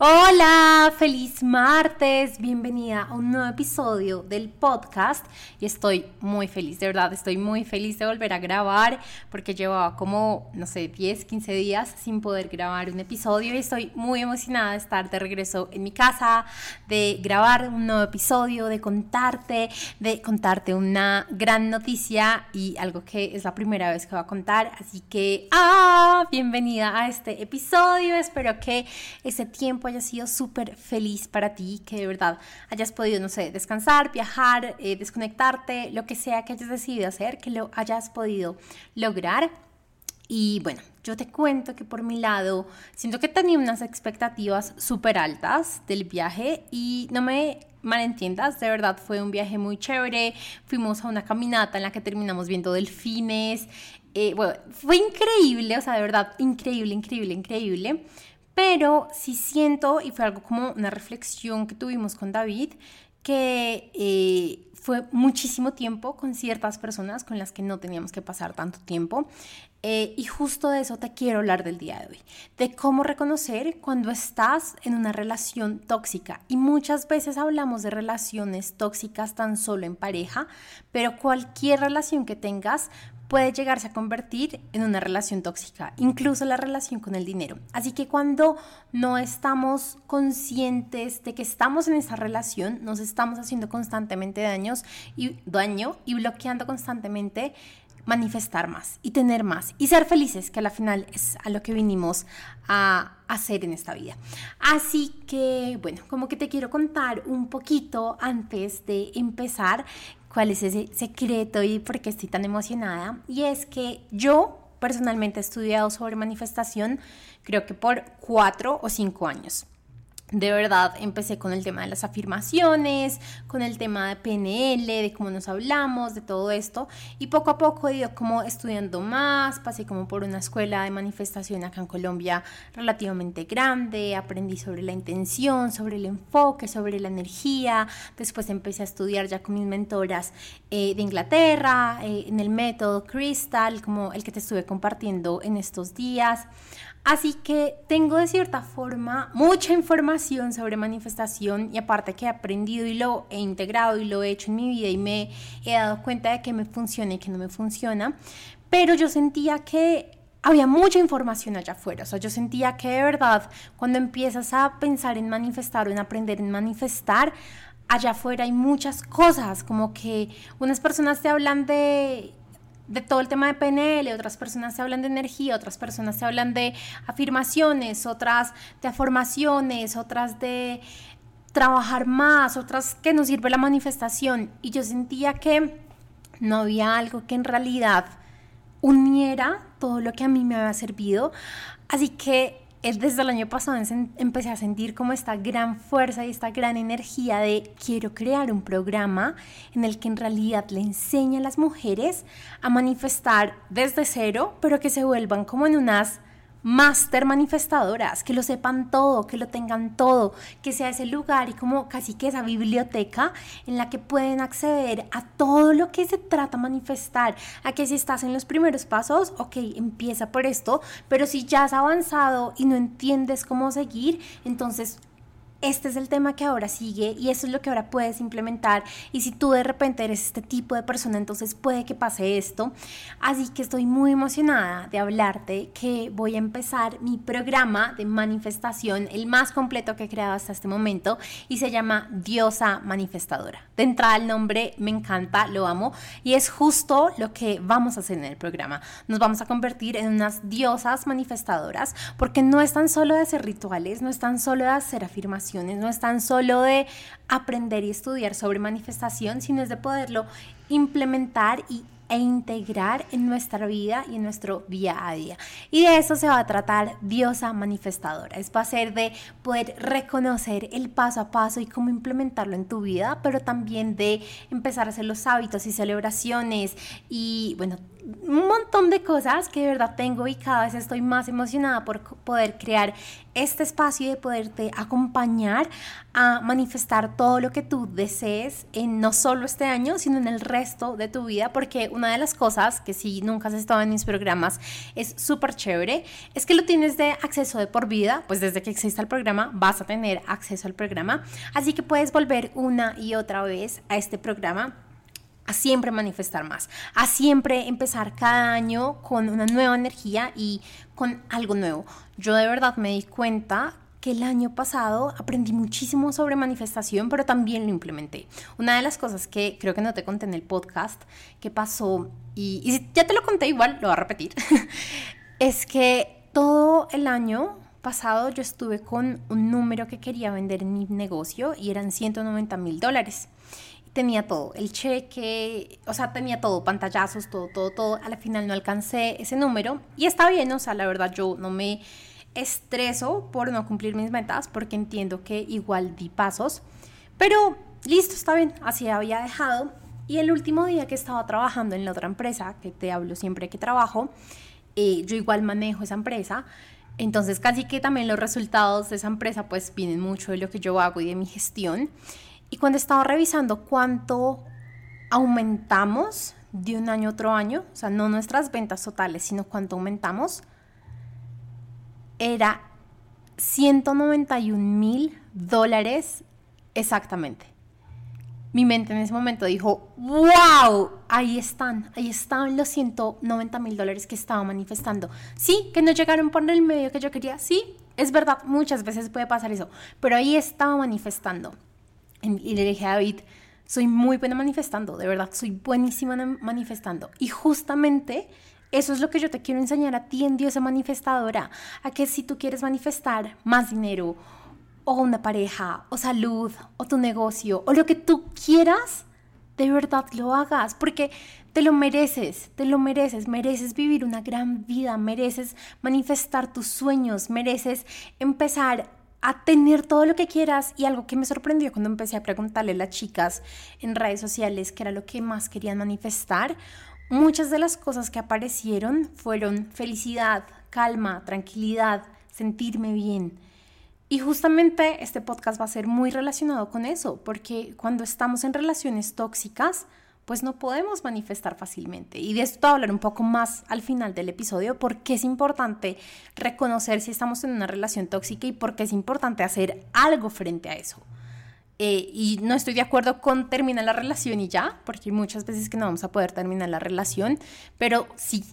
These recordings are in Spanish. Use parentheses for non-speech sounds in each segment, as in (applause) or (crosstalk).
Hola, feliz martes, bienvenida a un nuevo episodio del podcast. Y estoy muy feliz, de verdad, estoy muy feliz de volver a grabar porque llevaba como, no sé, 10, 15 días sin poder grabar un episodio y estoy muy emocionada de estar de regreso en mi casa, de grabar un nuevo episodio, de contarte, de contarte una gran noticia y algo que es la primera vez que voy a contar, así que, ah, bienvenida a este episodio, espero que ese tiempo haya sido súper feliz para ti, que de verdad hayas podido, no sé, descansar, viajar, eh, desconectarte, lo que sea que hayas decidido hacer, que lo hayas podido lograr. Y bueno, yo te cuento que por mi lado, siento que tenía unas expectativas súper altas del viaje y no me malentiendas, de verdad fue un viaje muy chévere. Fuimos a una caminata en la que terminamos viendo delfines. Eh, bueno, fue increíble, o sea, de verdad, increíble, increíble, increíble pero sí siento, y fue algo como una reflexión que tuvimos con David, que eh, fue muchísimo tiempo con ciertas personas con las que no teníamos que pasar tanto tiempo. Eh, y justo de eso te quiero hablar del día de hoy, de cómo reconocer cuando estás en una relación tóxica. Y muchas veces hablamos de relaciones tóxicas tan solo en pareja, pero cualquier relación que tengas puede llegarse a convertir en una relación tóxica, incluso la relación con el dinero. Así que cuando no estamos conscientes de que estamos en esa relación, nos estamos haciendo constantemente daños y daño y bloqueando constantemente manifestar más y tener más y ser felices, que a la final es a lo que vinimos a hacer en esta vida. Así que, bueno, como que te quiero contar un poquito antes de empezar cuál es ese secreto y por qué estoy tan emocionada. Y es que yo personalmente he estudiado sobre manifestación creo que por cuatro o cinco años de verdad empecé con el tema de las afirmaciones, con el tema de PNL, de cómo nos hablamos, de todo esto. Y poco a poco he ido como estudiando más, pasé como por una escuela de manifestación acá en Colombia relativamente grande, aprendí sobre la intención, sobre el enfoque, sobre la energía. Después empecé a estudiar ya con mis mentoras eh, de Inglaterra, eh, en el método Crystal, como el que te estuve compartiendo en estos días. Así que tengo de cierta forma mucha información sobre manifestación y aparte que he aprendido y lo he integrado y lo he hecho en mi vida y me he dado cuenta de que me funciona y que no me funciona, pero yo sentía que había mucha información allá afuera, o sea, yo sentía que de verdad cuando empiezas a pensar en manifestar o en aprender en manifestar, allá afuera hay muchas cosas, como que unas personas te hablan de de todo el tema de PNL, otras personas se hablan de energía, otras personas se hablan de afirmaciones, otras de afirmaciones, otras de trabajar más, otras que nos sirve la manifestación. Y yo sentía que no había algo que en realidad uniera todo lo que a mí me había servido. Así que desde el año pasado empecé a sentir como esta gran fuerza y esta gran energía de quiero crear un programa en el que en realidad le enseñe a las mujeres a manifestar desde cero, pero que se vuelvan como en unas máster manifestadoras, que lo sepan todo, que lo tengan todo, que sea ese lugar y como casi que esa biblioteca en la que pueden acceder a todo lo que se trata manifestar, a que si estás en los primeros pasos, ok, empieza por esto, pero si ya has avanzado y no entiendes cómo seguir, entonces este es el tema que ahora sigue y eso es lo que ahora puedes implementar. Y si tú de repente eres este tipo de persona, entonces puede que pase esto. Así que estoy muy emocionada de hablarte que voy a empezar mi programa de manifestación, el más completo que he creado hasta este momento, y se llama Diosa Manifestadora. De entrada el nombre me encanta, lo amo, y es justo lo que vamos a hacer en el programa. Nos vamos a convertir en unas diosas manifestadoras, porque no es tan solo de hacer rituales, no es tan solo de hacer afirmaciones no es tan solo de aprender y estudiar sobre manifestación, sino es de poderlo implementar y e integrar en nuestra vida y en nuestro día a día. Y de eso se va a tratar Diosa Manifestadora. Es ser de poder reconocer el paso a paso y cómo implementarlo en tu vida, pero también de empezar a hacer los hábitos y celebraciones y, bueno, un montón de cosas que de verdad tengo y cada vez estoy más emocionada por poder crear este espacio y de poderte acompañar a manifestar todo lo que tú desees en no solo este año, sino en el resto de tu vida, porque una de las cosas que si nunca has estado en mis programas es súper chévere, es que lo tienes de acceso de por vida, pues desde que exista el programa vas a tener acceso al programa, así que puedes volver una y otra vez a este programa a siempre manifestar más, a siempre empezar cada año con una nueva energía y con algo nuevo. Yo de verdad me di cuenta que el año pasado aprendí muchísimo sobre manifestación, pero también lo implementé. Una de las cosas que creo que no te conté en el podcast que pasó, y, y ya te lo conté igual, lo voy a repetir, (laughs) es que todo el año pasado yo estuve con un número que quería vender en mi negocio y eran 190 mil dólares tenía todo, el cheque, o sea, tenía todo, pantallazos, todo, todo, todo. A la final no alcancé ese número y está bien, o sea, la verdad yo no me estreso por no cumplir mis metas porque entiendo que igual di pasos, pero listo, está bien, así había dejado. Y el último día que estaba trabajando en la otra empresa, que te hablo siempre que trabajo, eh, yo igual manejo esa empresa. Entonces casi que también los resultados de esa empresa pues vienen mucho de lo que yo hago y de mi gestión. Y cuando estaba revisando cuánto aumentamos de un año a otro año, o sea, no nuestras ventas totales, sino cuánto aumentamos, era 191 mil dólares exactamente. Mi mente en ese momento dijo, wow, ahí están, ahí están los 190 mil dólares que estaba manifestando. Sí, que no llegaron por el medio que yo quería, sí, es verdad, muchas veces puede pasar eso, pero ahí estaba manifestando. Y le dije a David, soy muy buena manifestando, de verdad, soy buenísima manifestando. Y justamente eso es lo que yo te quiero enseñar a ti en Diosa Manifestadora, a que si tú quieres manifestar más dinero, o una pareja, o salud, o tu negocio, o lo que tú quieras, de verdad lo hagas, porque te lo mereces, te lo mereces, mereces vivir una gran vida, mereces manifestar tus sueños, mereces empezar a tener todo lo que quieras y algo que me sorprendió cuando empecé a preguntarle a las chicas en redes sociales qué era lo que más querían manifestar, muchas de las cosas que aparecieron fueron felicidad, calma, tranquilidad, sentirme bien. Y justamente este podcast va a ser muy relacionado con eso, porque cuando estamos en relaciones tóxicas, pues no podemos manifestar fácilmente. Y de esto a hablar un poco más al final del episodio, porque es importante reconocer si estamos en una relación tóxica y por qué es importante hacer algo frente a eso. Eh, y no estoy de acuerdo con terminar la relación y ya, porque hay muchas veces que no vamos a poder terminar la relación, pero sí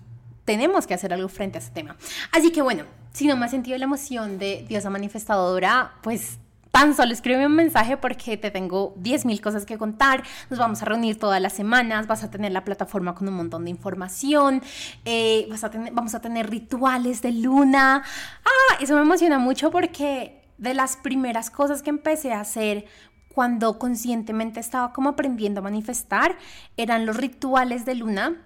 tenemos que hacer algo frente a ese tema. Así que bueno, si no me has sentido la emoción de diosa manifestadora, pues tan solo escribe un mensaje porque te tengo 10.000 cosas que contar, nos vamos a reunir todas las semanas, vas a tener la plataforma con un montón de información, eh, vas a tener, vamos a tener rituales de luna. Ah, eso me emociona mucho porque de las primeras cosas que empecé a hacer cuando conscientemente estaba como aprendiendo a manifestar eran los rituales de luna.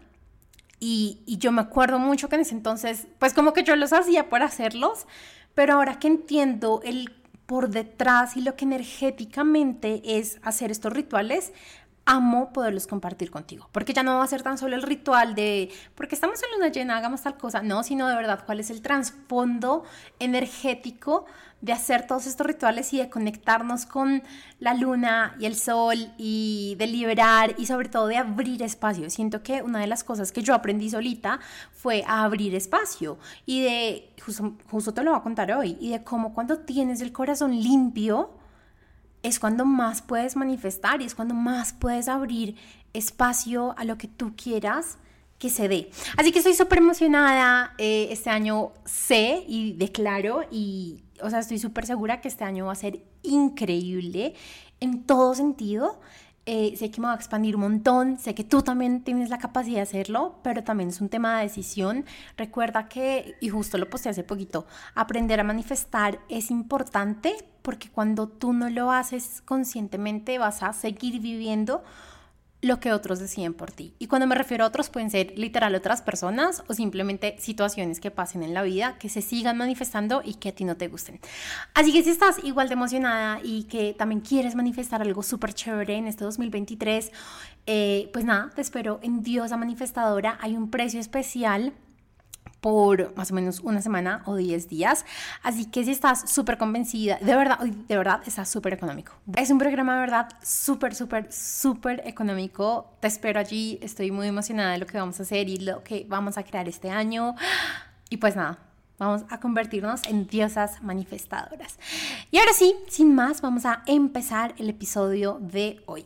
Y, y yo me acuerdo mucho que en ese entonces, pues como que yo los hacía por hacerlos, pero ahora que entiendo el por detrás y lo que energéticamente es hacer estos rituales, amo poderlos compartir contigo, porque ya no va a ser tan solo el ritual de, porque estamos en luna llena, hagamos tal cosa, no, sino de verdad cuál es el trasfondo energético de hacer todos estos rituales y de conectarnos con la luna y el sol y de liberar y sobre todo de abrir espacio. Siento que una de las cosas que yo aprendí solita fue a abrir espacio y de, justo, justo te lo voy a contar hoy, y de cómo cuando tienes el corazón limpio, es cuando más puedes manifestar y es cuando más puedes abrir espacio a lo que tú quieras que se dé. Así que estoy súper emocionada. Eh, este año sé y declaro y, o sea, estoy súper segura que este año va a ser increíble en todo sentido. Eh, sé que me va a expandir un montón, sé que tú también tienes la capacidad de hacerlo, pero también es un tema de decisión. Recuerda que, y justo lo posté hace poquito, aprender a manifestar es importante porque cuando tú no lo haces conscientemente vas a seguir viviendo lo que otros deciden por ti. Y cuando me refiero a otros, pueden ser literal otras personas o simplemente situaciones que pasen en la vida, que se sigan manifestando y que a ti no te gusten. Así que si estás igual de emocionada y que también quieres manifestar algo súper chévere en este 2023, eh, pues nada, te espero en Diosa Manifestadora. Hay un precio especial por más o menos una semana o 10 días. Así que si estás súper convencida, de verdad, de verdad, está súper económico. Es un programa de verdad súper, súper, súper económico. Te espero allí. Estoy muy emocionada de lo que vamos a hacer y lo que vamos a crear este año. Y pues nada, vamos a convertirnos en diosas manifestadoras. Y ahora sí, sin más, vamos a empezar el episodio de hoy.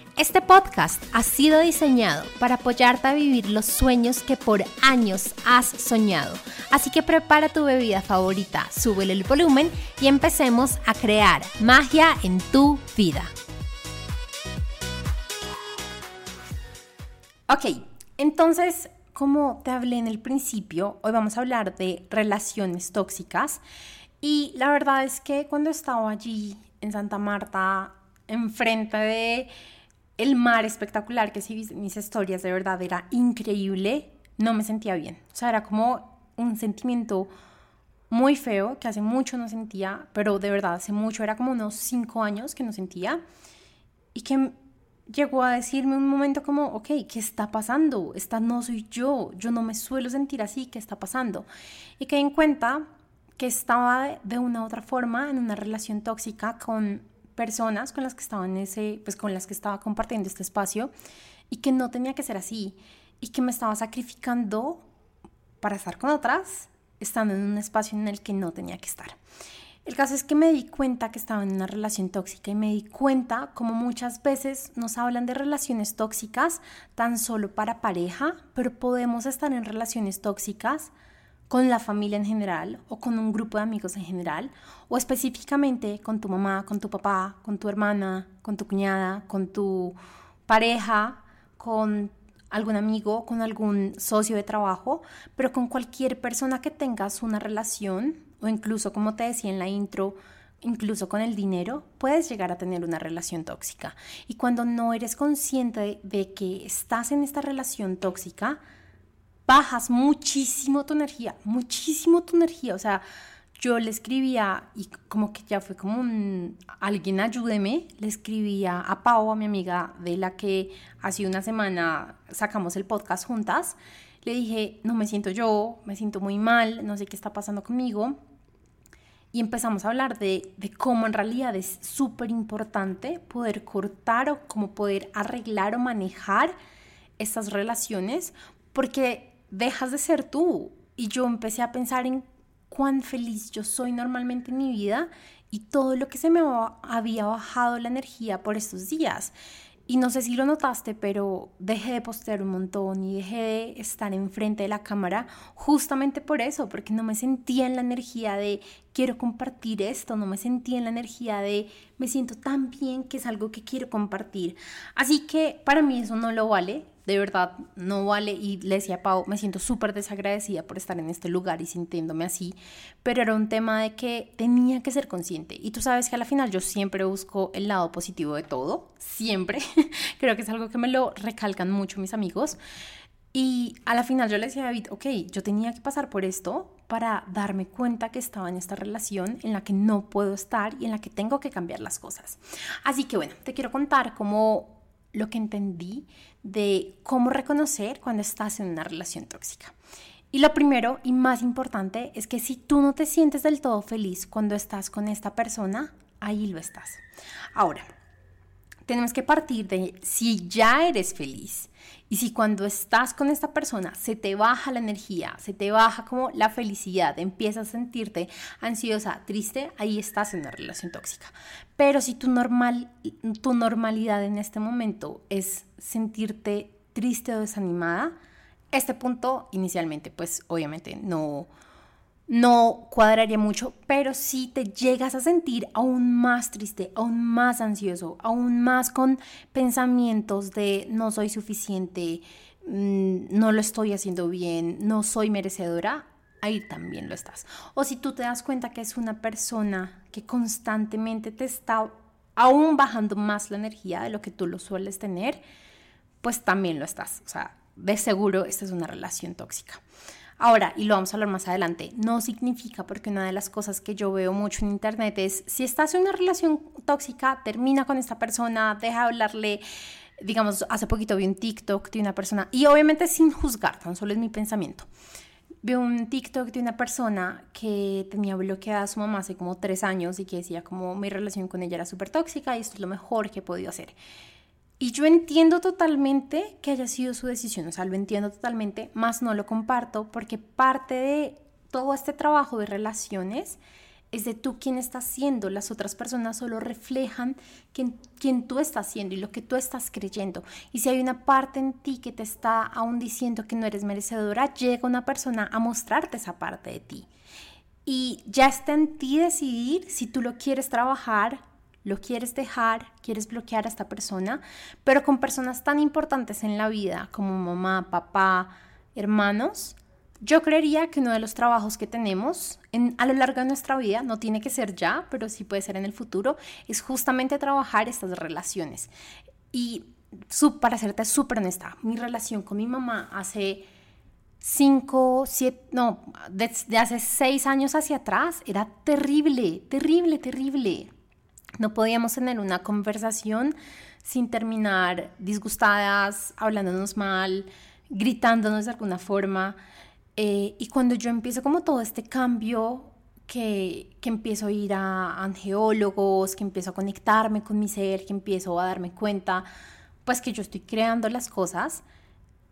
Este podcast ha sido diseñado para apoyarte a vivir los sueños que por años has soñado. Así que prepara tu bebida favorita, súbele el volumen y empecemos a crear magia en tu vida. Ok, entonces, como te hablé en el principio, hoy vamos a hablar de relaciones tóxicas. Y la verdad es que cuando estaba allí en Santa Marta, enfrente de el mar espectacular que si mis historias de verdad era increíble, no me sentía bien. O sea, era como un sentimiento muy feo que hace mucho no sentía, pero de verdad hace mucho, era como unos cinco años que no sentía y que llegó a decirme un momento como, ok, ¿qué está pasando? Esta no soy yo, yo no me suelo sentir así, ¿qué está pasando? Y que en cuenta que estaba de una u otra forma en una relación tóxica con personas con las que estaba en ese, pues con las que estaba compartiendo este espacio y que no tenía que ser así y que me estaba sacrificando para estar con otras, estando en un espacio en el que no tenía que estar. El caso es que me di cuenta que estaba en una relación tóxica y me di cuenta como muchas veces nos hablan de relaciones tóxicas tan solo para pareja, pero podemos estar en relaciones tóxicas con la familia en general o con un grupo de amigos en general o específicamente con tu mamá, con tu papá, con tu hermana, con tu cuñada, con tu pareja, con algún amigo, con algún socio de trabajo, pero con cualquier persona que tengas una relación o incluso como te decía en la intro, incluso con el dinero, puedes llegar a tener una relación tóxica. Y cuando no eres consciente de que estás en esta relación tóxica, bajas muchísimo tu energía, muchísimo tu energía. O sea, yo le escribía y como que ya fue como alguien ayúdeme, le escribía a Pau, a mi amiga de la que hace una semana sacamos el podcast juntas. Le dije, no me siento yo, me siento muy mal, no sé qué está pasando conmigo. Y empezamos a hablar de, de cómo en realidad es súper importante poder cortar o cómo poder arreglar o manejar estas relaciones, porque dejas de ser tú. Y yo empecé a pensar en cuán feliz yo soy normalmente en mi vida y todo lo que se me había bajado la energía por estos días. Y no sé si lo notaste, pero dejé de postear un montón y dejé de estar enfrente de la cámara justamente por eso, porque no me sentía en la energía de quiero compartir esto, no me sentía en la energía de me siento tan bien que es algo que quiero compartir. Así que para mí eso no lo vale, de verdad no vale. Y le decía a Pau, me siento súper desagradecida por estar en este lugar y sintiéndome así, pero era un tema de que tenía que ser consciente. Y tú sabes que a la final yo siempre busco el lado positivo de todo, siempre. (laughs) Creo que es algo que me lo recalcan mucho mis amigos. Y a la final yo le decía a David, ok, yo tenía que pasar por esto para darme cuenta que estaba en esta relación en la que no puedo estar y en la que tengo que cambiar las cosas. Así que bueno, te quiero contar cómo lo que entendí de cómo reconocer cuando estás en una relación tóxica. Y lo primero y más importante es que si tú no te sientes del todo feliz cuando estás con esta persona, ahí lo estás. Ahora, tenemos que partir de si ya eres feliz y si cuando estás con esta persona se te baja la energía, se te baja como la felicidad, empiezas a sentirte ansiosa, triste, ahí estás en una relación tóxica. Pero si tu, normal, tu normalidad en este momento es sentirte triste o desanimada, este punto inicialmente pues obviamente no no cuadraría mucho, pero si te llegas a sentir aún más triste, aún más ansioso, aún más con pensamientos de no soy suficiente, mm, no lo estoy haciendo bien, no soy merecedora, ahí también lo estás. O si tú te das cuenta que es una persona que constantemente te está aún bajando más la energía de lo que tú lo sueles tener, pues también lo estás. O sea, de seguro esta es una relación tóxica. Ahora, y lo vamos a hablar más adelante, no significa porque una de las cosas que yo veo mucho en internet es si estás en una relación tóxica, termina con esta persona, deja de hablarle. Digamos, hace poquito vi un TikTok de una persona, y obviamente sin juzgar, tan solo es mi pensamiento. Vi un TikTok de una persona que tenía bloqueada a su mamá hace como tres años y que decía como mi relación con ella era súper tóxica y esto es lo mejor que he podido hacer. Y yo entiendo totalmente que haya sido su decisión, o sea, lo entiendo totalmente, más no lo comparto porque parte de todo este trabajo de relaciones es de tú quién estás siendo. Las otras personas solo reflejan quién, quién, tú estás siendo y lo que tú estás creyendo. Y si hay una parte en ti que te está aún diciendo que no eres merecedora, llega una persona a mostrarte esa parte de ti. Y ya está en ti decidir si tú lo quieres trabajar lo quieres dejar, quieres bloquear a esta persona, pero con personas tan importantes en la vida como mamá, papá, hermanos, yo creería que uno de los trabajos que tenemos en, a lo largo de nuestra vida, no tiene que ser ya, pero sí puede ser en el futuro, es justamente trabajar estas relaciones. Y para serte súper honesta, mi relación con mi mamá hace cinco, siete, no, desde hace seis años hacia atrás era terrible, terrible, terrible. No podíamos tener una conversación sin terminar disgustadas, hablándonos mal, gritándonos de alguna forma. Eh, y cuando yo empiezo como todo este cambio, que, que empiezo a ir a angeólogos, que empiezo a conectarme con mi ser, que empiezo a darme cuenta, pues que yo estoy creando las cosas,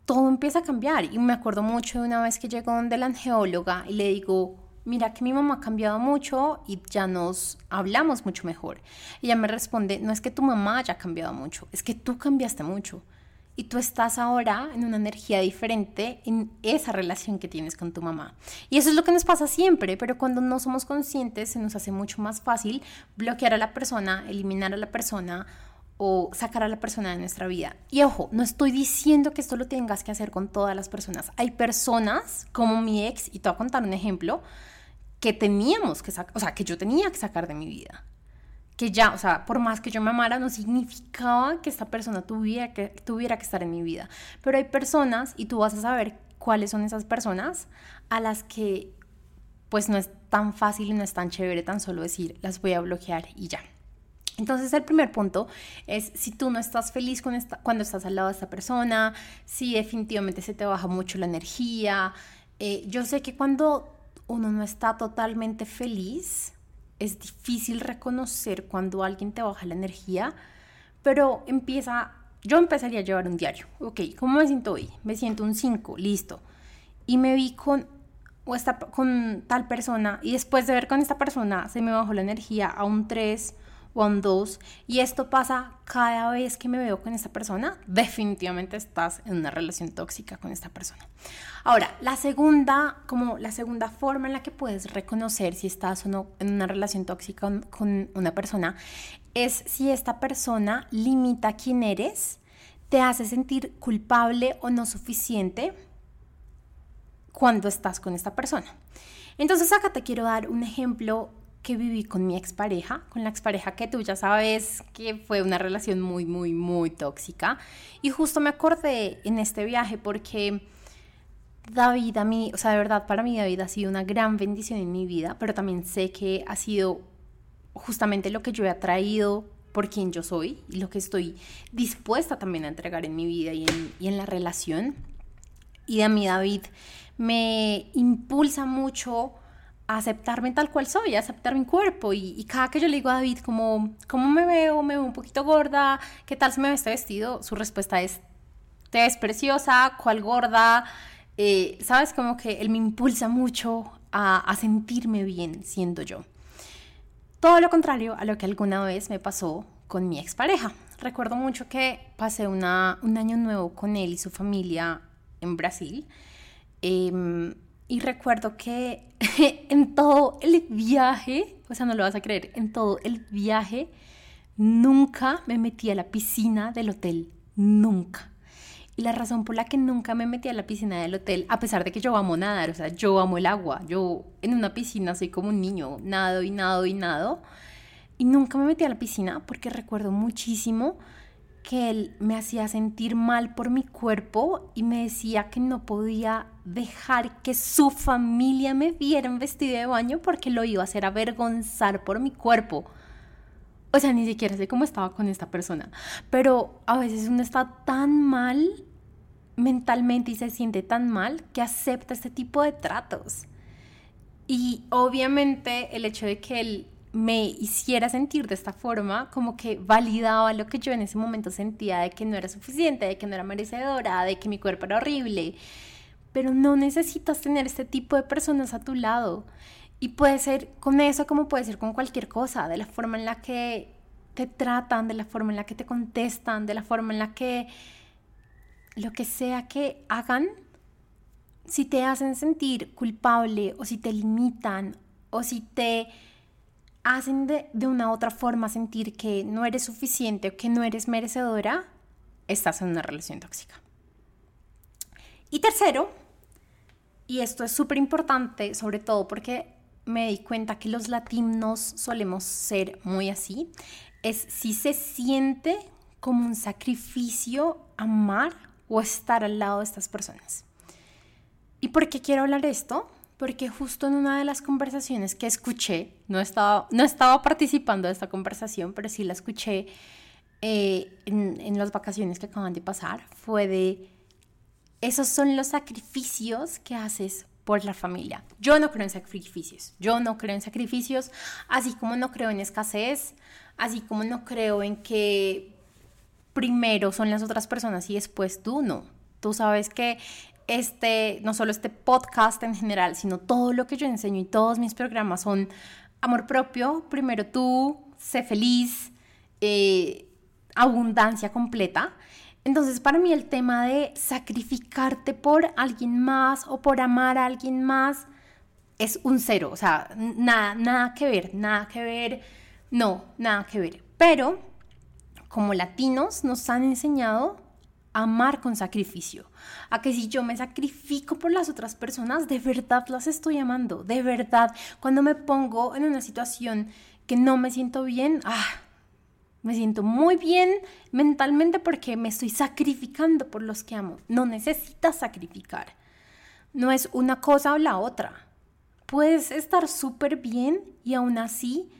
todo empieza a cambiar. Y me acuerdo mucho de una vez que llegó donde la angeóloga y le digo, mira que mi mamá ha cambiado mucho y ya nos hablamos mucho mejor. Ella me responde, no es que tu mamá haya cambiado mucho, es que tú cambiaste mucho. Y tú estás ahora en una energía diferente en esa relación que tienes con tu mamá. Y eso es lo que nos pasa siempre, pero cuando no somos conscientes se nos hace mucho más fácil bloquear a la persona, eliminar a la persona o sacar a la persona de nuestra vida. Y ojo, no estoy diciendo que esto lo tengas que hacer con todas las personas. Hay personas como mi ex, y te voy a contar un ejemplo, que teníamos que sacar, o sea, que yo tenía que sacar de mi vida. Que ya, o sea, por más que yo me amara, no significaba que esta persona tuviera que, tuviera que estar en mi vida. Pero hay personas, y tú vas a saber cuáles son esas personas, a las que pues no es tan fácil y no es tan chévere tan solo decir, las voy a bloquear y ya. Entonces el primer punto es si tú no estás feliz con esta, cuando estás al lado de esta persona, si definitivamente se te baja mucho la energía. Eh, yo sé que cuando uno no está totalmente feliz, es difícil reconocer cuando alguien te baja la energía, pero empieza, yo empezaría a llevar un diario. Ok, ¿cómo me siento hoy? Me siento un 5, listo. Y me vi con, o esta, con tal persona y después de ver con esta persona se me bajó la energía a un 3 one dos y esto pasa cada vez que me veo con esta persona, definitivamente estás en una relación tóxica con esta persona. Ahora, la segunda, como la segunda forma en la que puedes reconocer si estás o no en una relación tóxica con una persona es si esta persona limita quién eres, te hace sentir culpable o no suficiente cuando estás con esta persona. Entonces acá te quiero dar un ejemplo que viví con mi expareja, con la expareja que tú ya sabes que fue una relación muy, muy, muy tóxica. Y justo me acordé en este viaje porque David a mí, o sea, de verdad para mí David ha sido una gran bendición en mi vida, pero también sé que ha sido justamente lo que yo he atraído por quien yo soy y lo que estoy dispuesta también a entregar en mi vida y en, y en la relación. Y a mí David me impulsa mucho aceptarme tal cual soy, aceptar mi cuerpo. Y, cada que yo le digo a David, como, ¿cómo me veo? Me veo un poquito gorda, ¿qué tal se me ve este vestido? Su respuesta es, te ves preciosa, cuál gorda. Eh, Sabes, como que él me impulsa mucho a, a sentirme bien siendo yo. Todo lo contrario a lo que alguna vez me pasó con mi expareja. Recuerdo mucho que pasé una, un año nuevo con él y su familia en Brasil. Eh, Y recuerdo que (laughs) en todo el viaje, o sea, no lo vas a creer, en todo el viaje nunca me metí a la piscina del hotel, nunca. Y la razón por la que nunca me metí a la piscina del hotel, a pesar de que yo amo nadar, o sea, yo amo el agua, yo en una piscina soy como un niño, nado y nado y nado, y nunca me metí a la piscina porque recuerdo muchísimo que él me hacía sentir mal por mi cuerpo y me decía que no podía dejar que su familia me viera en vestido de baño porque lo iba a hacer avergonzar por mi cuerpo. O sea, ni siquiera sé cómo estaba con esta persona. Pero a veces uno está tan mal mentalmente y se siente tan mal que acepta este tipo de tratos. Y obviamente el hecho de que él me hiciera sentir de esta forma, como que validaba lo que yo en ese momento sentía de que no era suficiente, de que no era merecedora, de que mi cuerpo era horrible. Pero no necesitas tener este tipo de personas a tu lado. Y puede ser con eso como puede ser con cualquier cosa, de la forma en la que te tratan, de la forma en la que te contestan, de la forma en la que lo que sea que hagan, si te hacen sentir culpable o si te limitan o si te hacen de, de una otra forma sentir que no eres suficiente o que no eres merecedora, estás en una relación tóxica. Y tercero, y esto es súper importante, sobre todo porque me di cuenta que los latinos solemos ser muy así, es si se siente como un sacrificio amar o estar al lado de estas personas. ¿Y por qué quiero hablar de esto? Porque justo en una de las conversaciones que escuché, no estaba, no estaba participando de esta conversación, pero sí la escuché eh, en, en las vacaciones que acaban de pasar, fue de, esos son los sacrificios que haces por la familia. Yo no creo en sacrificios, yo no creo en sacrificios, así como no creo en escasez, así como no creo en que primero son las otras personas y después tú no. Tú sabes que este, no solo este podcast en general, sino todo lo que yo enseño y todos mis programas son amor propio, primero tú, sé feliz, eh, abundancia completa. Entonces, para mí el tema de sacrificarte por alguien más o por amar a alguien más es un cero, o sea, nada, nada que ver, nada que ver, no, nada que ver. Pero como latinos nos han enseñado amar con sacrificio. A que si yo me sacrifico por las otras personas, de verdad las estoy amando, de verdad. Cuando me pongo en una situación que no me siento bien, ah, me siento muy bien mentalmente porque me estoy sacrificando por los que amo. No necesitas sacrificar. No es una cosa o la otra. Puedes estar súper bien y aún así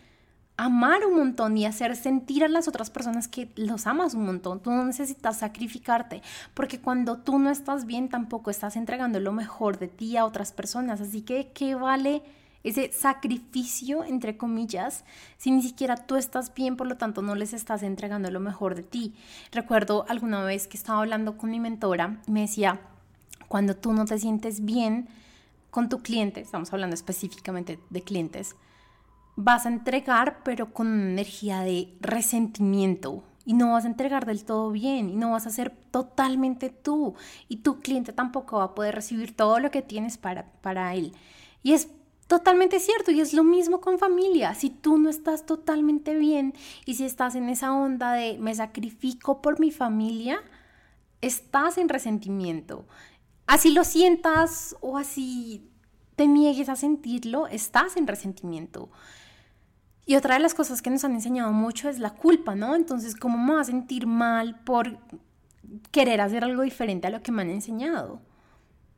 amar un montón y hacer sentir a las otras personas que los amas un montón. Tú no necesitas sacrificarte, porque cuando tú no estás bien tampoco estás entregando lo mejor de ti a otras personas. Así que, ¿qué vale ese sacrificio, entre comillas, si ni siquiera tú estás bien, por lo tanto no les estás entregando lo mejor de ti? Recuerdo alguna vez que estaba hablando con mi mentora, me decía, cuando tú no te sientes bien con tu cliente, estamos hablando específicamente de clientes, vas a entregar pero con energía de resentimiento y no vas a entregar del todo bien y no vas a ser totalmente tú y tu cliente tampoco va a poder recibir todo lo que tienes para, para él. Y es totalmente cierto y es lo mismo con familia. Si tú no estás totalmente bien y si estás en esa onda de me sacrifico por mi familia, estás en resentimiento. Así lo sientas o así te niegues a sentirlo, estás en resentimiento. Y otra de las cosas que nos han enseñado mucho es la culpa, ¿no? Entonces, ¿cómo me voy a sentir mal por querer hacer algo diferente a lo que me han enseñado?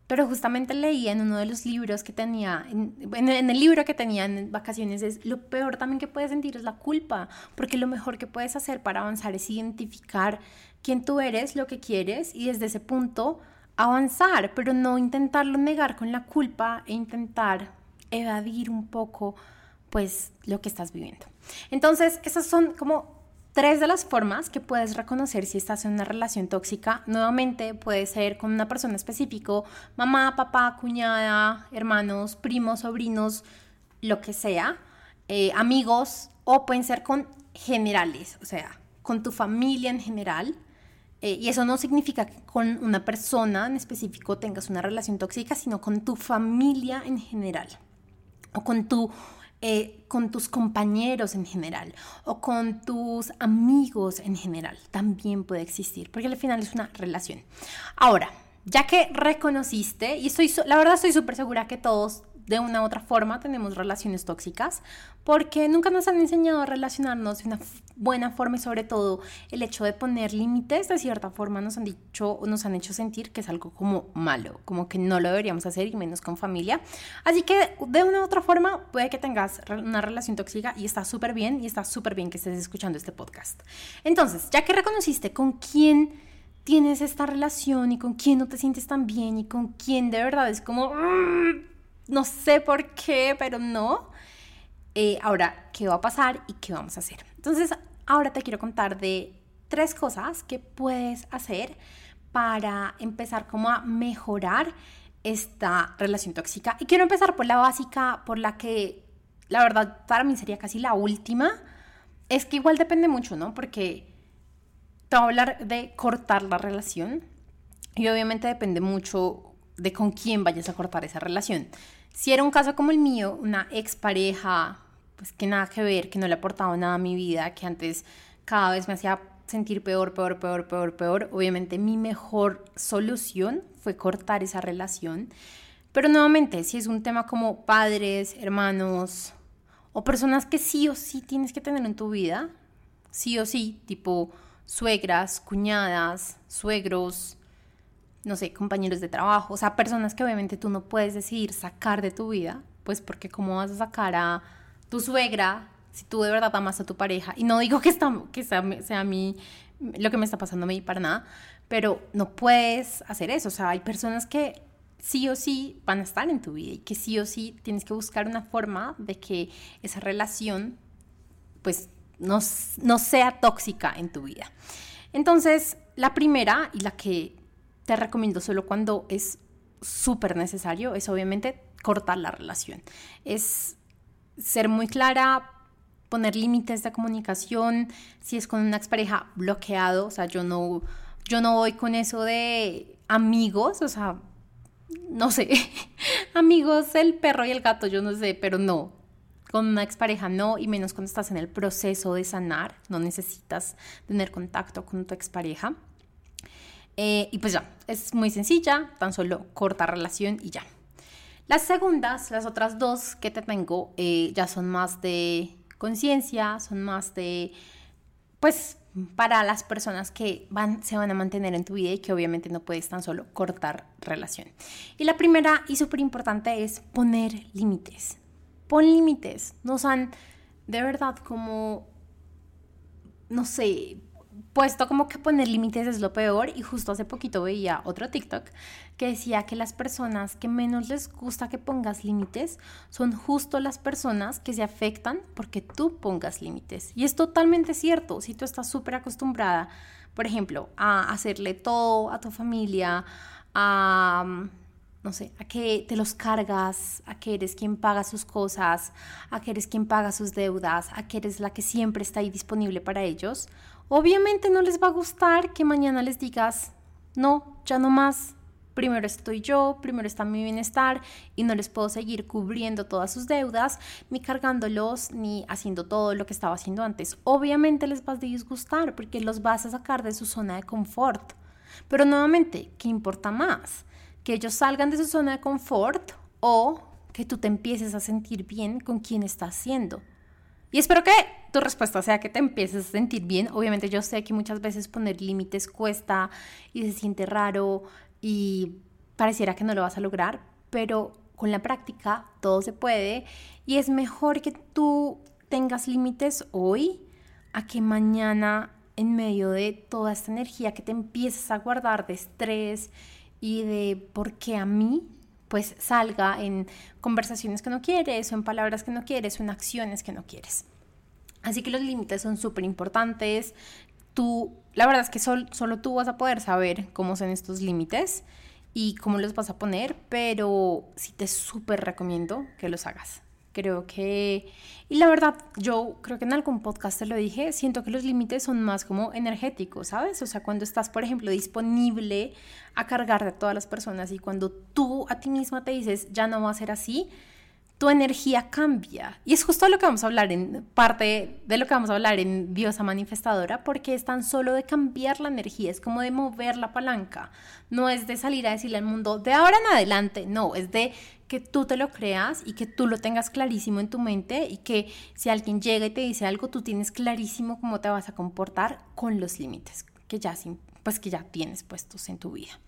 Pero justamente leí en uno de los libros que tenía, en, en, el libro que tenía en vacaciones, es lo peor también que puedes sentir es la culpa, porque lo mejor que puedes hacer para avanzar es identificar quién tú eres, lo que quieres y desde ese punto avanzar, pero no intentarlo negar con la culpa e intentar evadir un poco pues lo que estás viviendo. Entonces, esas son como tres de las formas que puedes reconocer si estás en una relación tóxica. Nuevamente, puede ser con una persona específico, mamá, papá, cuñada, hermanos, primos, sobrinos, lo que sea, eh, amigos, o pueden ser con generales, o sea, con tu familia en general. Eh, y eso no significa que con una persona en específico tengas una relación tóxica, sino con tu familia en general o con tu eh, con tus compañeros en general o con tus amigos en general. También puede existir, porque al final es una relación. Ahora, ya que reconociste, y estoy, la verdad estoy súper segura que todos de una u otra forma tenemos relaciones tóxicas, porque nunca nos han enseñado a relacionarnos de una buena forma y sobre todo el hecho de poner límites de cierta forma nos han dicho, nos han hecho sentir que es algo como malo, como que no lo deberíamos hacer y menos con familia. Así que de una u otra forma puede que tengas una relación tóxica y está súper bien y está súper bien que estés escuchando este podcast. Entonces, ya que reconociste con quién tienes esta relación y con quién no te sientes tan bien y con quién de verdad es como no sé por qué, pero no. Eh, ahora, ¿qué va a pasar y qué vamos a hacer? Entonces, ahora te quiero contar de tres cosas que puedes hacer para empezar como a mejorar esta relación tóxica. Y quiero empezar por la básica, por la que la verdad para mí sería casi la última. Es que igual depende mucho, ¿no? Porque te voy a hablar de cortar la relación y obviamente depende mucho de con quién vayas a cortar esa relación. Si era un caso como el mío, una expareja, pues que nada que ver, que no le aportaba nada a mi vida, que antes cada vez me hacía sentir peor, peor, peor, peor, peor, obviamente mi mejor solución fue cortar esa relación. Pero nuevamente, si es un tema como padres, hermanos o personas que sí o sí tienes que tener en tu vida, sí o sí, tipo suegras, cuñadas, suegros, no sé, compañeros de trabajo, o sea, personas que obviamente tú no puedes decidir sacar de tu vida, pues porque cómo vas a sacar a tu suegra si tú de verdad amas a tu pareja. Y no digo que, está, que sea, a mí lo que me está pasando a mí para nada, pero no puedes hacer eso, o sea, hay personas que sí o sí van a estar en tu vida y que sí o sí tienes que buscar una forma de que esa relación pues no, no sea tóxica en tu vida. Entonces, la primera y la que te recomiendo solo cuando es súper necesario, es obviamente cortar la relación. Es ser muy clara, poner límites de comunicación, si es con una expareja bloqueado, o sea, yo no, yo no voy con eso de amigos, o sea, no sé, (laughs) amigos, el perro y el gato, yo no sé, pero no, con una expareja no, y menos cuando estás en el proceso de sanar, no necesitas tener contacto con tu expareja. Eh, y pues ya, es muy sencilla, tan solo corta relación y ya. Las segundas, las otras dos que te tengo, eh, ya son más de conciencia, son más de, pues, para las personas que van, se van a mantener en tu vida y que obviamente no puedes tan solo cortar relación. Y la primera y súper importante es poner límites. Pon límites, no sean de verdad como, no sé, puesto como que poner límites es lo peor y justo hace poquito veía otro TikTok que decía que las personas que menos les gusta que pongas límites son justo las personas que se afectan porque tú pongas límites. Y es totalmente cierto, si tú estás súper acostumbrada, por ejemplo, a hacerle todo a tu familia, a no sé, a que te los cargas, a que eres quien paga sus cosas, a que eres quien paga sus deudas, a que eres la que siempre está ahí disponible para ellos, Obviamente no les va a gustar que mañana les digas, no, ya no más, primero estoy yo, primero está mi bienestar y no les puedo seguir cubriendo todas sus deudas, ni cargándolos, ni haciendo todo lo que estaba haciendo antes. Obviamente les vas a disgustar porque los vas a sacar de su zona de confort. Pero nuevamente, ¿qué importa más? ¿Que ellos salgan de su zona de confort o que tú te empieces a sentir bien con quien estás haciendo? Y espero que tu respuesta sea que te empieces a sentir bien. Obviamente yo sé que muchas veces poner límites cuesta y se siente raro y pareciera que no lo vas a lograr, pero con la práctica todo se puede y es mejor que tú tengas límites hoy a que mañana en medio de toda esta energía que te empieces a guardar de estrés y de por qué a mí pues salga en conversaciones que no quieres o en palabras que no quieres o en acciones que no quieres. Así que los límites son súper importantes. Tú, la verdad es que solo tú vas a poder saber cómo son estos límites y cómo los vas a poner, pero sí te súper recomiendo que los hagas. Creo que, y la verdad, yo creo que en algún podcast te lo dije, siento que los límites son más como energéticos, ¿sabes? O sea, cuando estás, por ejemplo, disponible a cargar de todas las personas y cuando tú a ti misma te dices, ya no va a ser así, tu energía cambia. Y es justo lo que vamos a hablar en parte de lo que vamos a hablar en Diosa Manifestadora, porque es tan solo de cambiar la energía, es como de mover la palanca. No es de salir a decirle al mundo, de ahora en adelante, no, es de que tú te lo creas y que tú lo tengas clarísimo en tu mente y que si alguien llega y te dice algo, tú tienes clarísimo cómo te vas a comportar con los límites que ya, pues que ya tienes puestos en tu vida.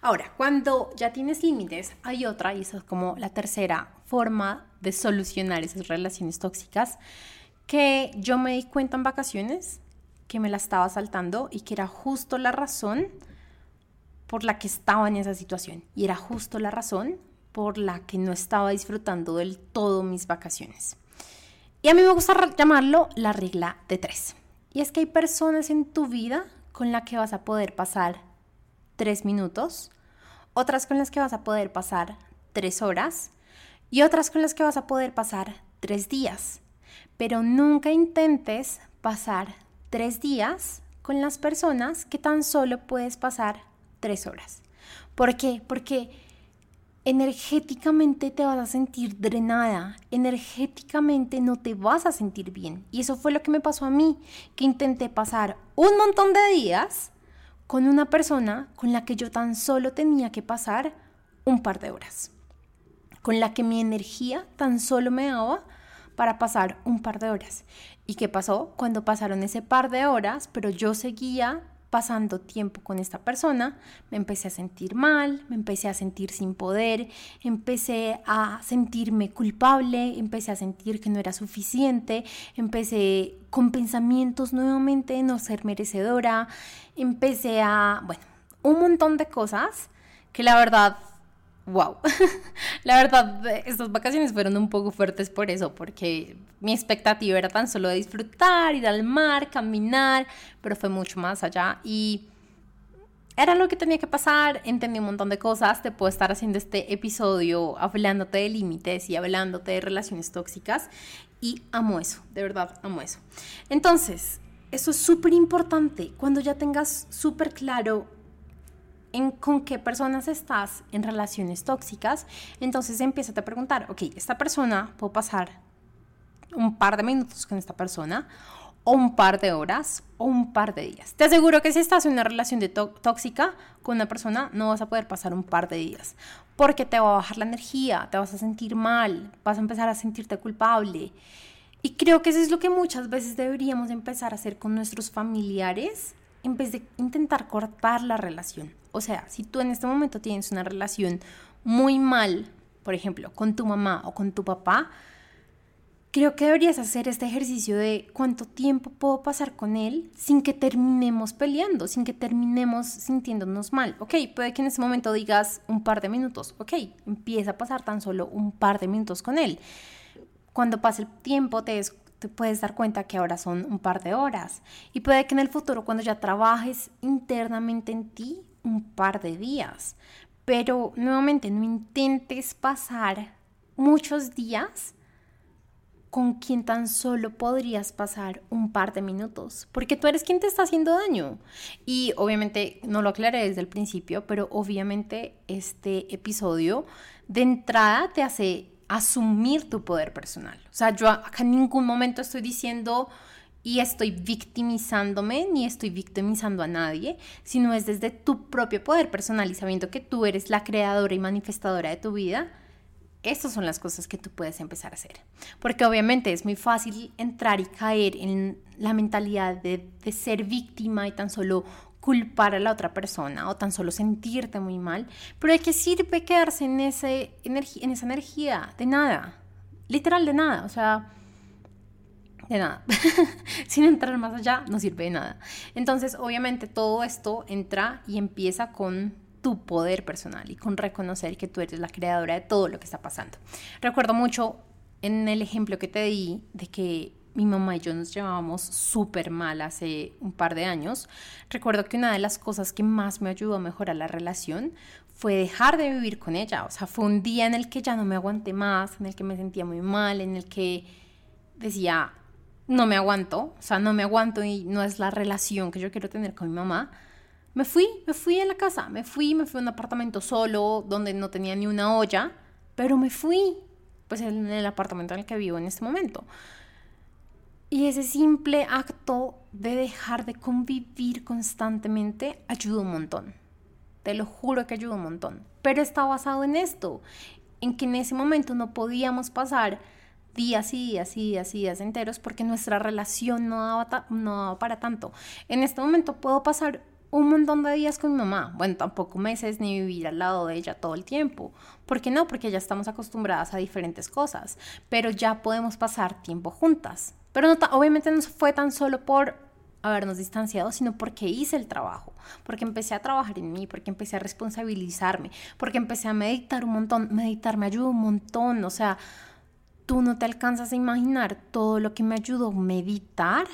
Ahora, cuando ya tienes límites, hay otra, y esa es como la tercera forma de solucionar esas relaciones tóxicas, que yo me di cuenta en vacaciones que me la estaba saltando y que era justo la razón por la que estaba en esa situación. Y era justo la razón por la que no estaba disfrutando del todo mis vacaciones. Y a mí me gusta llamarlo la regla de tres. Y es que hay personas en tu vida con las que vas a poder pasar tres minutos, otras con las que vas a poder pasar tres horas y otras con las que vas a poder pasar tres días. Pero nunca intentes pasar tres días con las personas que tan solo puedes pasar tres horas. ¿Por qué? Porque energéticamente te vas a sentir drenada, energéticamente no te vas a sentir bien. Y eso fue lo que me pasó a mí, que intenté pasar un montón de días con una persona con la que yo tan solo tenía que pasar un par de horas, con la que mi energía tan solo me daba para pasar un par de horas. ¿Y qué pasó? Cuando pasaron ese par de horas, pero yo seguía pasando tiempo con esta persona, me empecé a sentir mal, me empecé a sentir sin poder, empecé a sentirme culpable, empecé a sentir que no era suficiente, empecé con pensamientos nuevamente de no ser merecedora, empecé a, bueno, un montón de cosas que la verdad wow. (laughs) la verdad, estas vacaciones fueron un poco fuertes por eso, porque mi expectativa era tan solo de disfrutar, ir al mar, caminar, pero fue mucho más allá y era lo que tenía que pasar, entendí un montón de cosas, te puedo estar haciendo este episodio hablándote de límites y hablándote de relaciones tóxicas y amo eso, de verdad, amo eso. Entonces, eso es súper importante, cuando ya tengas súper claro con qué personas estás en relaciones tóxicas, entonces empieza a preguntar, ok, esta persona, puedo pasar un par de minutos con esta persona, o un par de horas, o un par de días. Te aseguro que si estás en una relación de tóxica con una persona, no vas a poder pasar un par de días, porque te va a bajar la energía, te vas a sentir mal, vas a empezar a sentirte culpable. Y creo que eso es lo que muchas veces deberíamos empezar a hacer con nuestros familiares en vez de intentar cortar la relación. O sea, si tú en este momento tienes una relación muy mal, por ejemplo, con tu mamá o con tu papá, creo que deberías hacer este ejercicio de cuánto tiempo puedo pasar con él sin que terminemos peleando, sin que terminemos sintiéndonos mal. Ok, puede que en este momento digas un par de minutos. Ok, empieza a pasar tan solo un par de minutos con él. Cuando pase el tiempo te te puedes dar cuenta que ahora son un par de horas y puede que en el futuro cuando ya trabajes internamente en ti un par de días. Pero nuevamente no intentes pasar muchos días con quien tan solo podrías pasar un par de minutos, porque tú eres quien te está haciendo daño. Y obviamente, no lo aclaré desde el principio, pero obviamente este episodio de entrada te hace asumir tu poder personal. O sea, yo acá en ningún momento estoy diciendo y estoy victimizándome ni estoy victimizando a nadie, sino es desde tu propio poder personal y sabiendo que tú eres la creadora y manifestadora de tu vida. Estas son las cosas que tú puedes empezar a hacer. Porque obviamente es muy fácil entrar y caer en la mentalidad de, ser víctima y tan solo culpar a la otra persona o tan solo sentirte muy mal, pero ¿de qué sirve quedarse en, ese en esa energía? De nada, literal de nada, o sea, de nada. (laughs) Sin entrar más allá, no sirve de nada. Entonces, obviamente, todo esto entra y empieza con tu poder personal y con reconocer que tú eres la creadora de todo lo que está pasando. Recuerdo mucho en el ejemplo que te di de que mi mamá y yo nos llevábamos súper mal hace un par de años, recuerdo que una de las cosas que más me ayudó a mejorar la relación fue dejar de vivir con ella. O sea, fue un día en el que ya no me aguanté más, en el que me sentía muy mal, en el que decía, no me aguanto, o sea, no me aguanto y no es la relación que yo quiero tener con mi mamá. Me fui, me fui a la casa, me fui, me fui a un apartamento solo donde no tenía ni una olla, pero me fui, pues en el apartamento en el que vivo en este momento. Y ese simple acto de dejar de convivir constantemente ayuda un montón. Te lo juro que ayuda un montón. Pero está basado en esto, en que en ese momento no podíamos pasar días y días y días y enteros porque nuestra relación no daba, no daba para tanto. En este momento puedo pasar un montón de días con mi mamá. Bueno, tampoco meses ni vivir al lado de ella todo el tiempo. ¿Por qué no? Porque ya estamos acostumbradas a diferentes cosas, pero ya podemos pasar tiempo juntas. Pero no obviamente no fue tan solo por habernos distanciado, sino porque hice el trabajo, porque empecé a trabajar en mí, porque empecé a responsabilizarme, porque empecé a meditar un montón. Meditar me ayudó un montón, o sea, tú no te alcanzas a imaginar todo lo que me ayudó meditar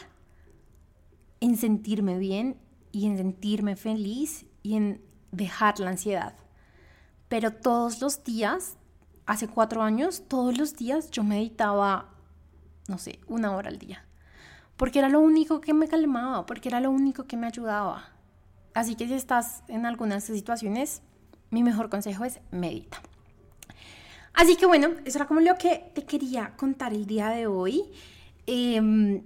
en sentirme bien y en sentirme feliz y en dejar la ansiedad. Pero todos los días, hace cuatro años, todos los días yo meditaba, no sé, una hora al día. Porque era lo único que me calmaba, porque era lo único que me ayudaba. Así que si estás en algunas situaciones, mi mejor consejo es medita. Así que bueno, eso era como lo que te quería contar el día de hoy. Eh,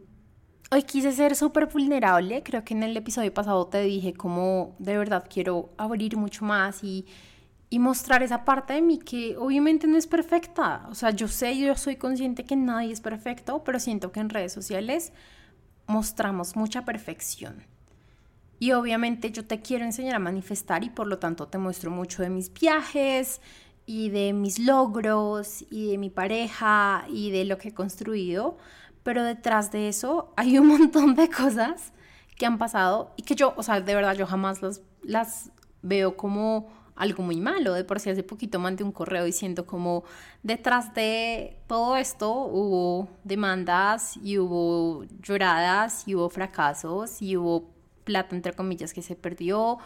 Hoy quise ser súper vulnerable, creo que en el episodio pasado te dije cómo de verdad quiero abrir mucho más y, y mostrar esa parte de mí que obviamente no es perfecta. O sea, yo sé, yo soy consciente que nadie es perfecto, pero siento que en redes sociales mostramos mucha perfección. Y obviamente yo te quiero enseñar a manifestar y por lo tanto te muestro mucho de mis viajes y de mis logros y de mi pareja y de lo que he construido pero detrás de eso (laughs) hay un montón de cosas que han pasado y que yo, o sea, de verdad yo jamás las, las veo como algo muy malo. De por sí hace poquito mandé un correo diciendo como detrás de todo esto hubo demandas y hubo lloradas y hubo fracasos y hubo plata entre comillas que se perdió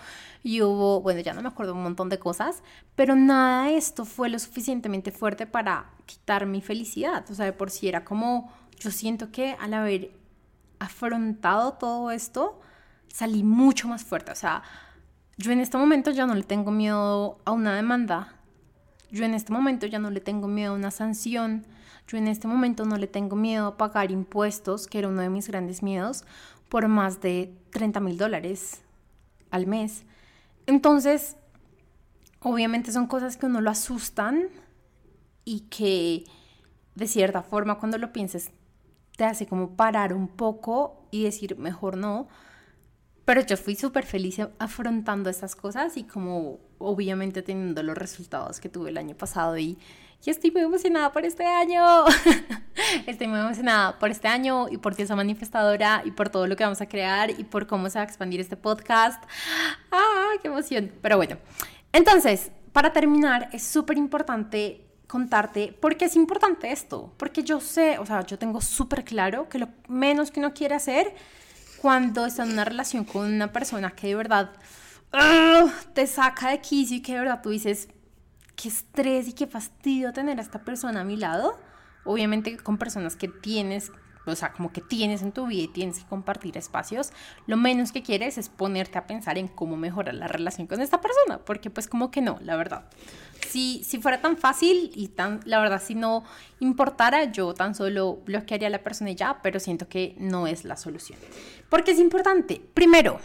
y hubo, bueno, ya no me acuerdo un montón de cosas, pero nada de esto fue lo suficientemente fuerte para quitar mi felicidad. O sea, de por sí era como yo siento que al haber afrontado todo esto, salí mucho más fuerte. O sea, yo en este momento ya no le tengo miedo a una demanda. Yo en este momento ya no le tengo miedo a una sanción. Yo en este momento no le tengo miedo a pagar impuestos, que era uno de mis grandes miedos, por más de 30 mil dólares al mes. Entonces, obviamente son cosas que uno lo asustan y que de cierta forma cuando lo pienses te hace como parar un poco y decir, mejor no. Pero yo fui súper feliz afrontando estas cosas y como obviamente teniendo los resultados que tuve el año pasado y, y estoy muy emocionada por este año. (laughs) estoy muy emocionada por este año y por esa Manifestadora y por todo lo que vamos a crear y por cómo se va a expandir este podcast. ¡Ah, qué emoción! Pero bueno, entonces, para terminar, es súper importante contarte por qué es importante esto, porque yo sé, o sea, yo tengo súper claro que lo menos que uno quiere hacer cuando está en una relación con una persona que de verdad te saca de quicio y que de verdad tú dices, qué estrés y qué fastidio tener a esta persona a mi lado, obviamente con personas que tienes o sea, como que tienes en tu vida y tienes que compartir espacios, lo menos que quieres es ponerte a pensar en cómo mejorar la relación con esta persona, porque pues como que no, la verdad. Si, si fuera tan fácil y tan, la verdad, si no importara, yo tan solo bloquearía a la persona y ya, pero siento que no es la solución. Porque es importante, primero,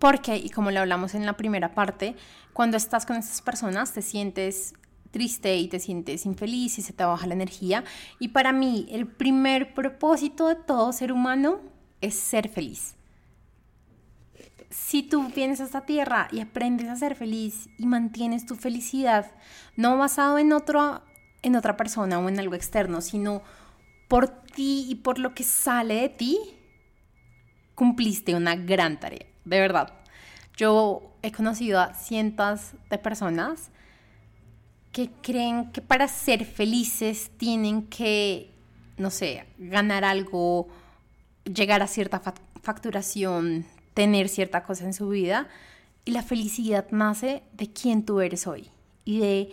porque, y como le hablamos en la primera parte, cuando estás con estas personas te sientes triste y te sientes infeliz y se te baja la energía. Y para mí el primer propósito de todo ser humano es ser feliz. Si tú vienes a esta tierra y aprendes a ser feliz y mantienes tu felicidad, no basado en, otro, en otra persona o en algo externo, sino por ti y por lo que sale de ti, cumpliste una gran tarea, de verdad. Yo he conocido a cientos de personas que creen que para ser felices tienen que, no sé, ganar algo, llegar a cierta facturación, tener cierta cosa en su vida. Y la felicidad nace de quién tú eres hoy y de